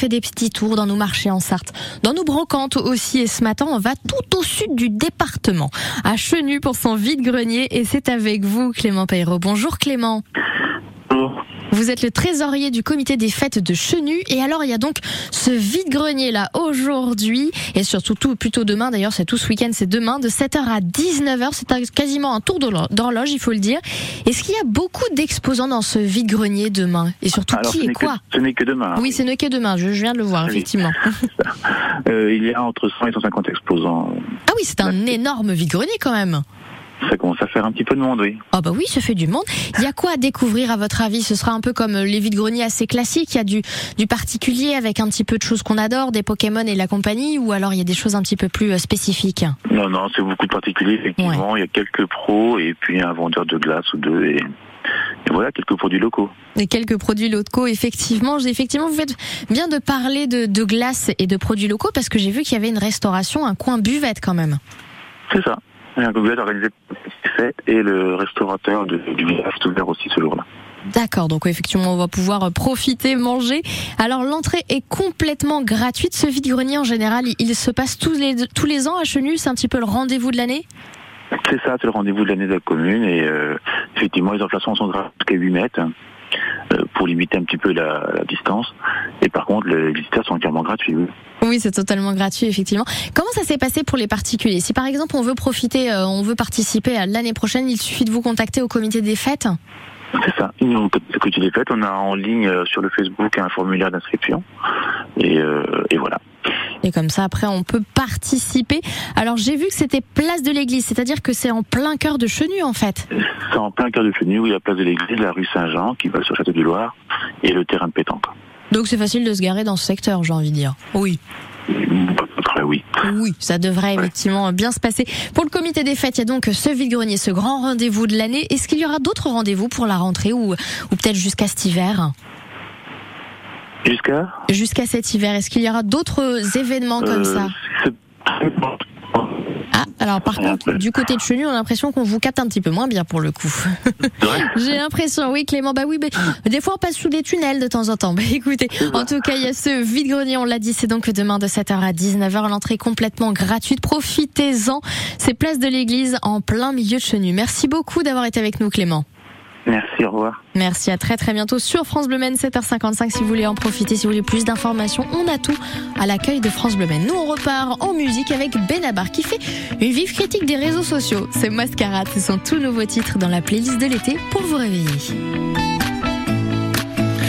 fait des petits tours dans nos marchés en Sarthe, dans nos brocantes aussi. Et ce matin, on va tout au sud du département, à Chenu pour son vide-grenier. Et c'est avec vous, Clément Peyreau. Bonjour Clément. Bonjour. Vous êtes le trésorier du comité des fêtes de Chenu. Et alors, il y a donc ce vide-grenier là aujourd'hui, et surtout tout, plutôt demain. D'ailleurs, c'est tout ce week-end, c'est demain, de 7h à 19h. C'est quasiment un tour d'horloge, il faut le dire. Est-ce qu'il y a beaucoup d'exposants dans ce vide-grenier demain? Et surtout, Alors, qui et quoi que, Ce n'est que demain. Oui, ce n'est que demain. Je, je viens de le voir, Oui. effectivement. Euh, il y a entre 100 et 150 exposants. Ah oui, c'est un énorme vide-grenier quand même. Ça commence à faire un petit peu de monde, oui. Ah bah oui, ça fait du monde. Il y a quoi à découvrir à votre avis? Ce sera un peu comme les vides-greniers assez classiques. Il y a du, du particulier avec un petit peu de choses qu'on adore, des Pokémon et la compagnie, ou alors il y a des choses un petit peu plus euh, spécifiques? Non, non, c'est beaucoup de particuliers, effectivement. Il y a quelques pros et puis un vendeur de glace ou deux. Et, et voilà, quelques produits locaux. Et quelques produits locaux, effectivement. Effectivement, vous faites bien de parler de, de glace et de produits locaux parce que j'ai vu qu'il y avait une restauration, un coin buvette quand même. C'est ça. A un fête et le restaurateur de, du village ouvert aussi ce jour-là. D'accord, donc effectivement, on va pouvoir euh, profiter, manger. Alors l'entrée est complètement gratuite. Ce vide-grenier, en général, il, se passe tous les, tous les ans à Chenu. C'est un petit peu le rendez-vous de l'année? C'est ça, c'est le rendez-vous de l'année de la commune et euh, effectivement les emplacements sont gratuits jusqu'à 8 mètres euh, pour limiter un petit peu la, la distance. Et par contre, les visiteurs sont entièrement gratuits. oui. Oui, c'est totalement gratuit, effectivement. Comment ça s'est passé pour les particuliers? Si par exemple on veut profiter, euh, on veut participer à l'année prochaine, il suffit de vous contacter au comité des fêtes? C'est ça. Nous, côté des fêtes, on a en ligne euh, sur le Facebook un formulaire d'inscription. Et, euh, et voilà. et comme ça après on peut participer. Alors j'ai vu que c'était place de l'église, c'est-à-dire que c'est en plein cœur de Chenu en fait. C'est en plein cœur de Chenu, où il y a la place de l'église, la rue Saint-Jean, qui va sur Château du Loir, et le terrain de pétanque. Donc c'est facile de se garer dans ce secteur, j'ai envie de dire. Oui. Oui. Oui, ça devrait Ouais. effectivement bien se passer. Pour le comité des fêtes, il y a donc ce vide-grenier, ce grand rendez-vous de l'année. Est-ce qu'il y aura d'autres rendez-vous pour la rentrée ou, ou peut-être jusqu'à cet hiver? Jusqu'à? Jusqu'à cet hiver, est-ce qu'il y aura d'autres événements comme euh, ça? c'est- Ah, alors par contre, du côté de Chenu, on a l'impression qu'on vous capte un petit peu moins bien pour le coup. J'ai l'impression, oui Clément, bah oui, mais des fois on passe sous des tunnels de temps en temps. Bah écoutez, en tout cas, il y a ce vide-grenier, on l'a dit, c'est donc demain de 7h à 19h, l'entrée complètement gratuite. Profitez-en, c'est place de l'église en plein milieu de Chenu. Merci beaucoup d'avoir été avec nous Clément. Merci, au revoir. Merci, à très très bientôt sur France Bleu Maine 7h55 si vous voulez en profiter, si vous voulez plus d'informations, on a tout à l'accueil de France Bleu Maine. Nous on repart en musique avec Benabar qui fait une vive critique des réseaux sociaux. C'est Mascarade, c'est son tout nouveau titre dans la playlist de l'été pour vous réveiller.